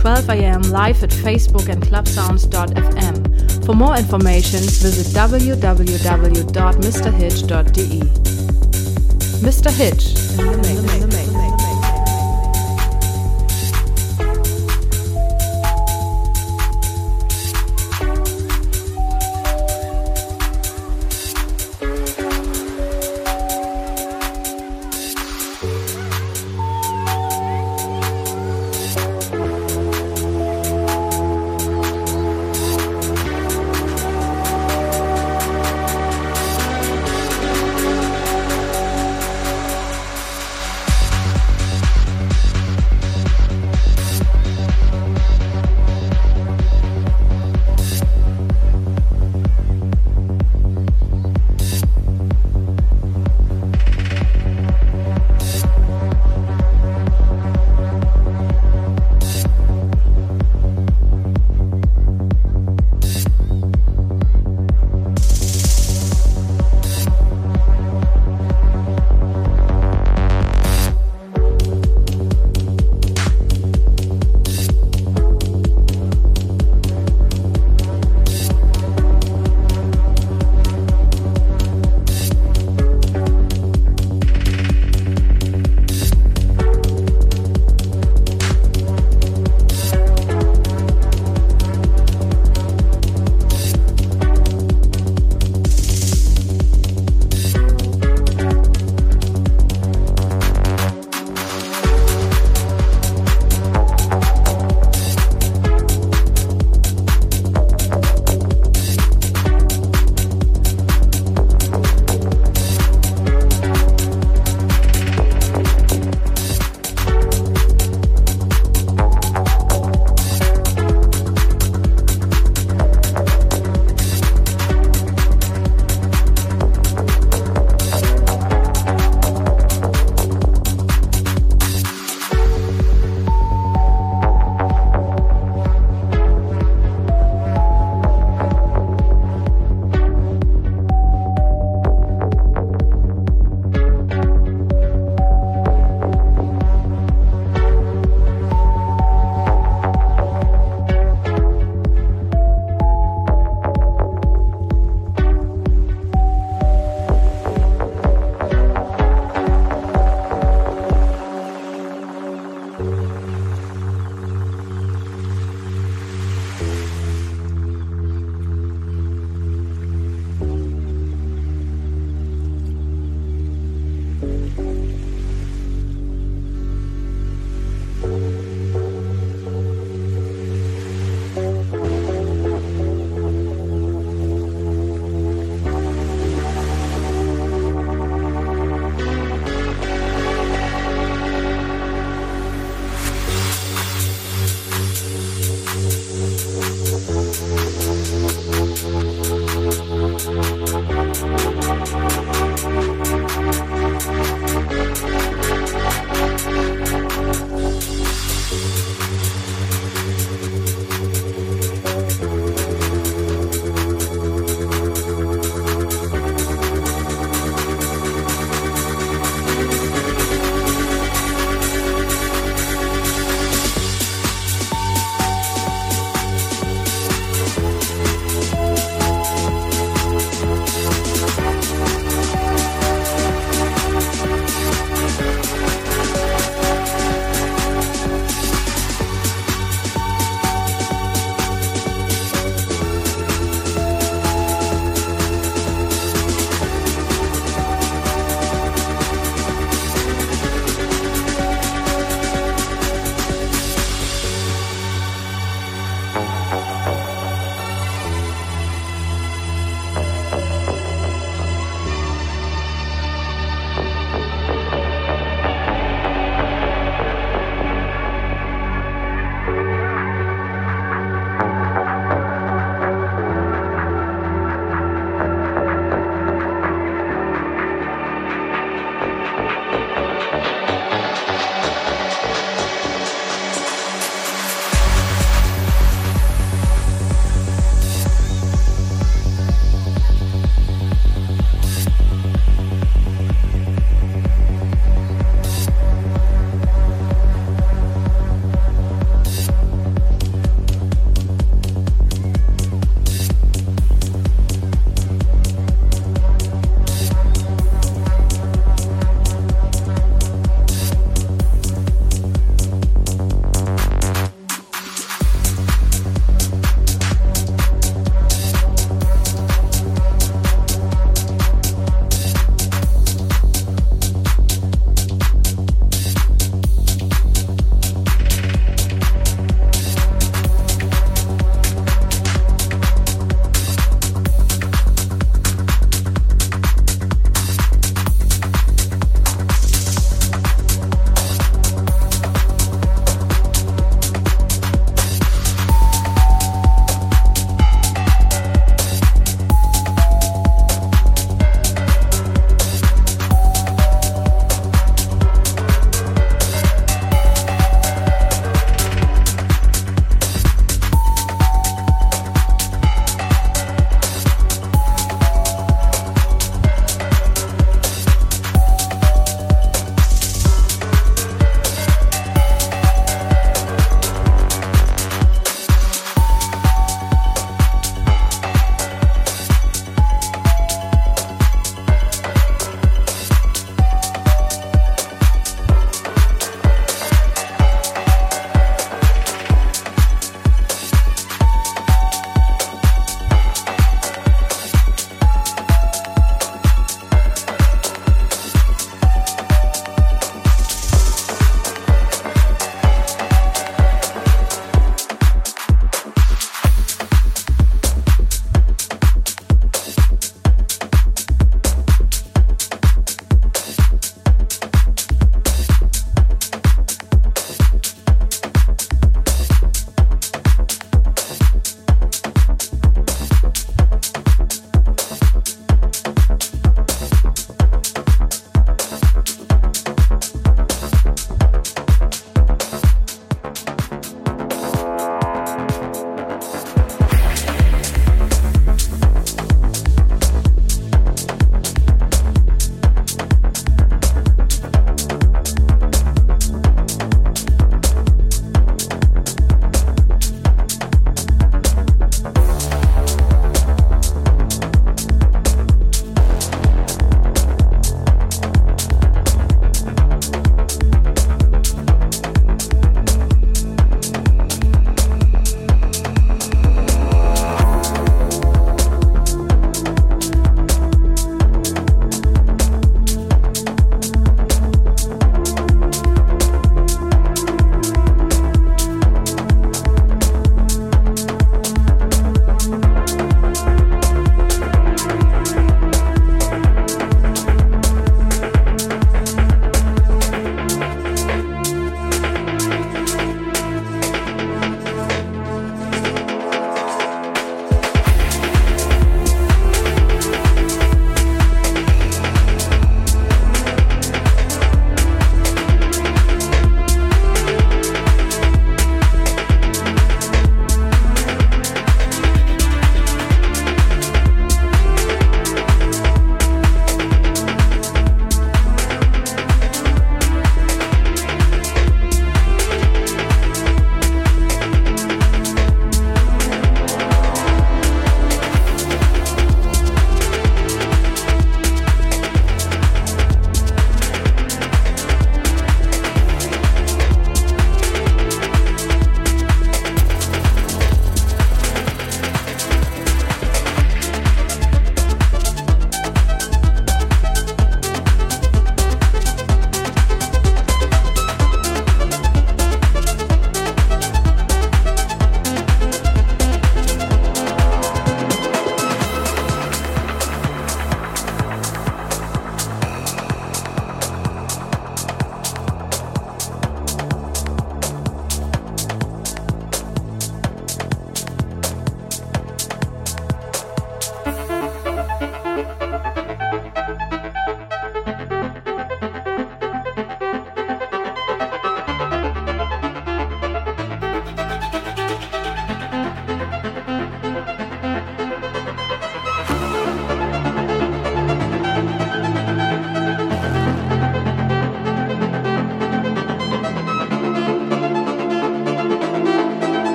12 am live at Facebook and clubsounds.fm. For more information, visit www.mrhitch.de. Mr. Hitch in the mix.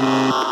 Beep.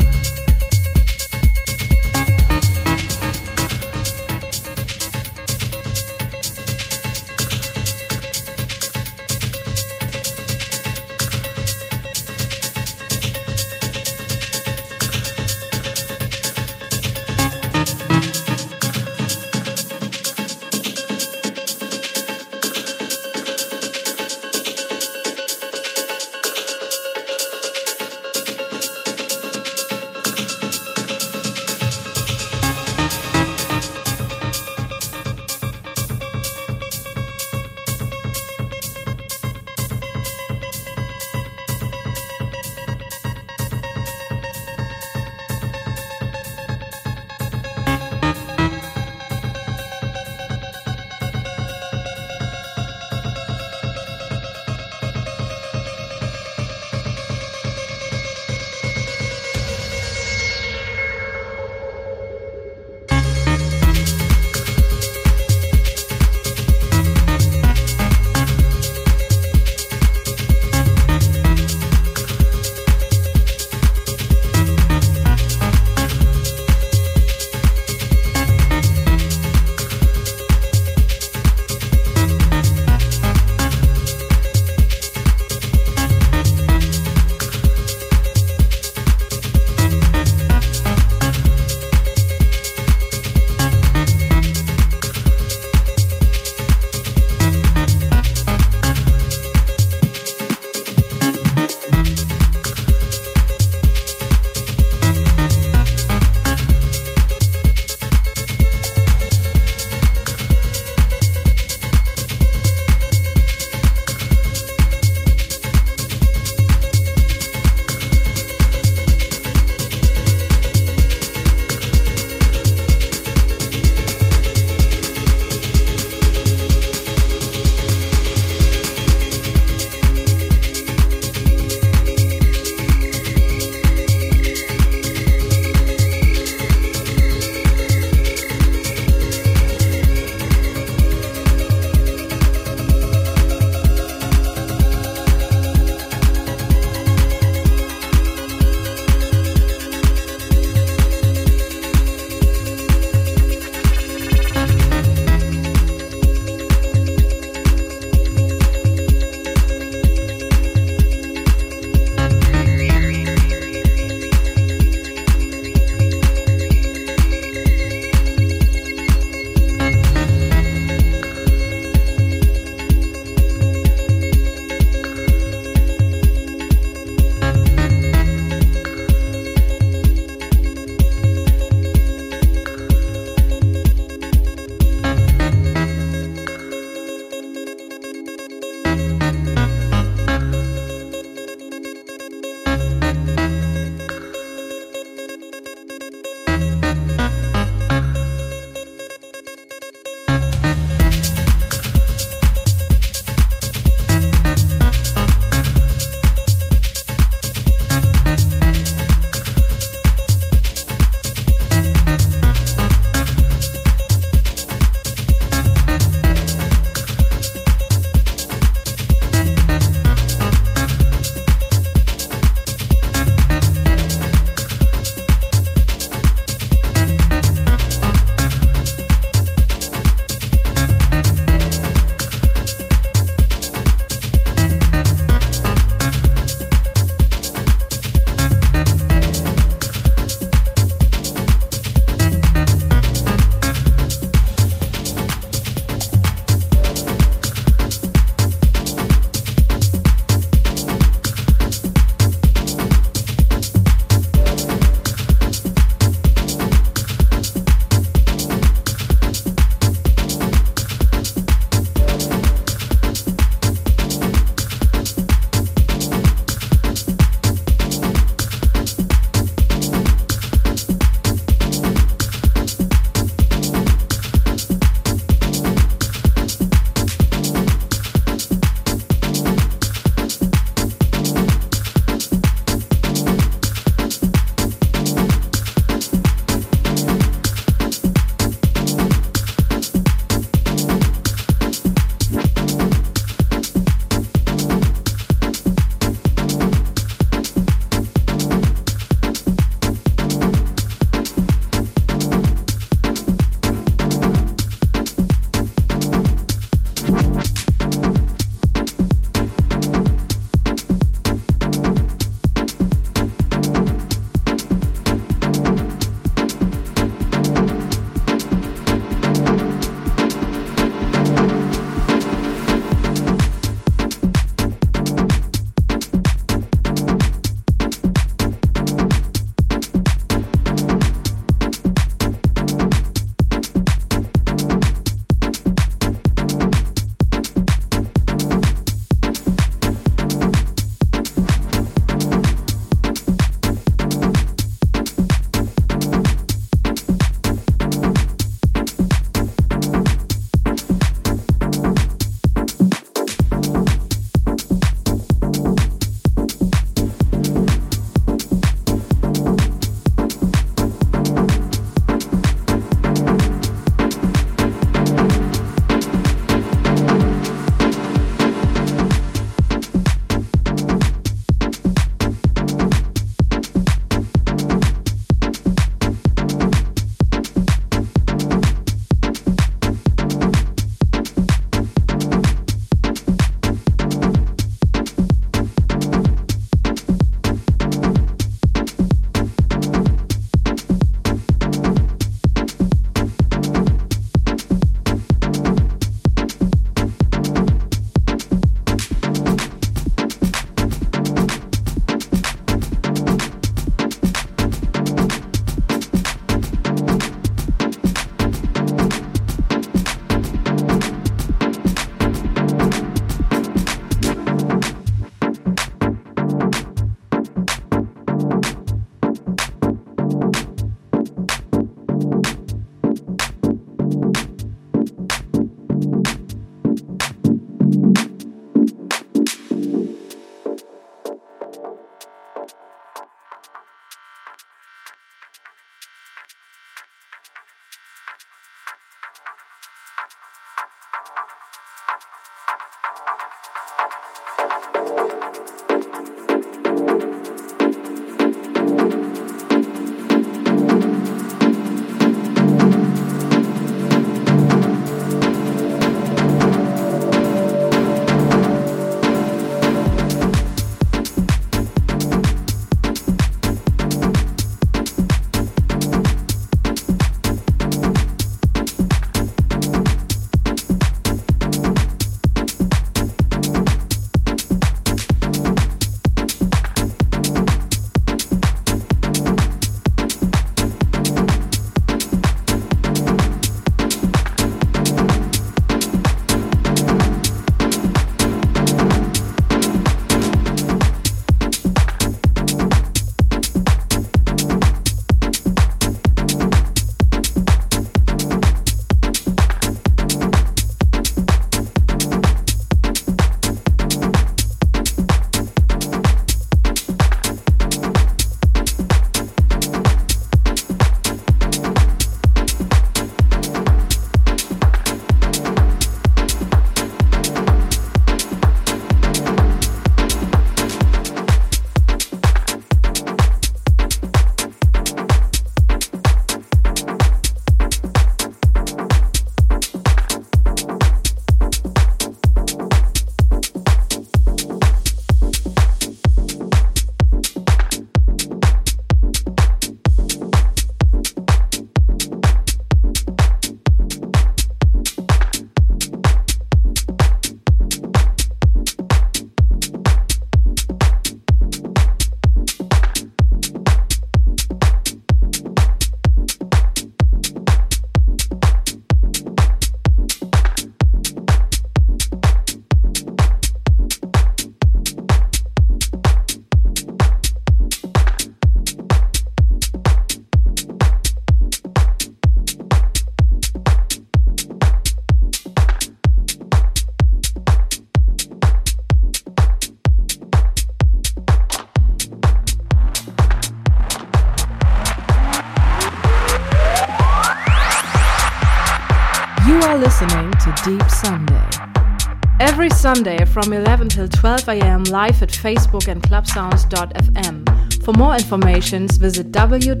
From 11 till 12 am live at Facebook and clubsounds.fm. For more information, visit www.mrhitch.de.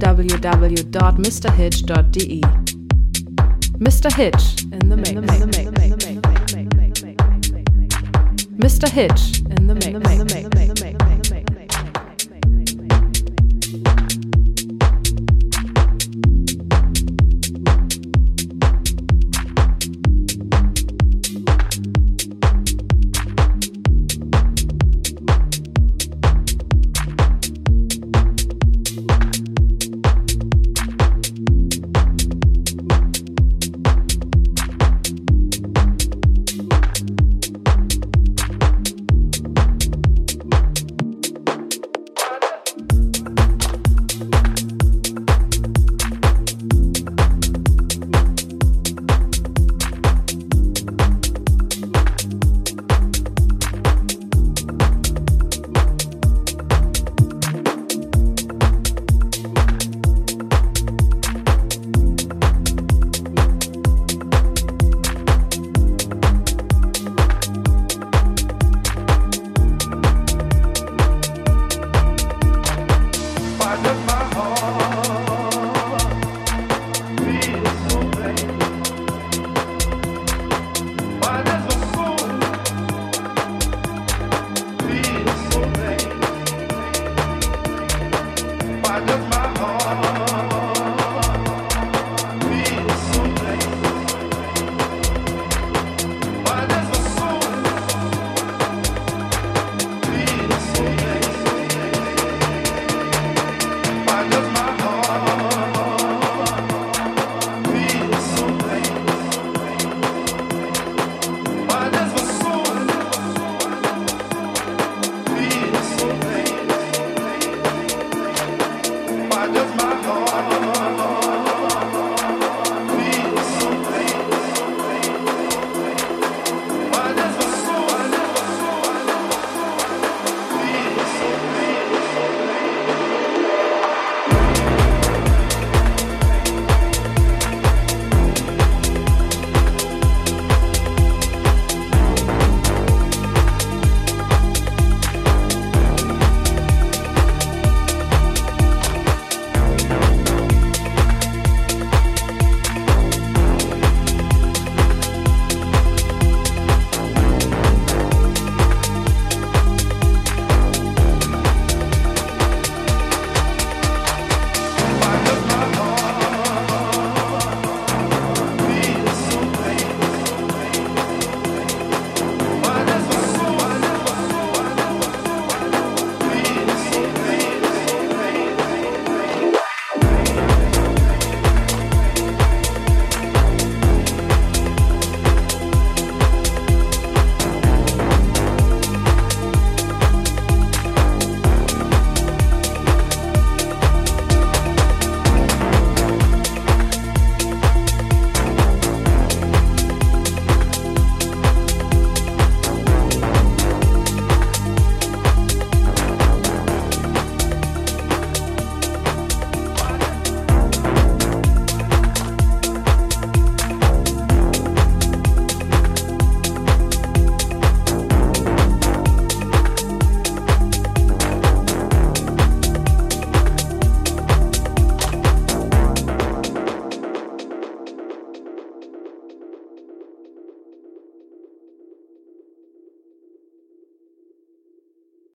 Mr. Hitch in the mix. Mr. Hitch in the mix.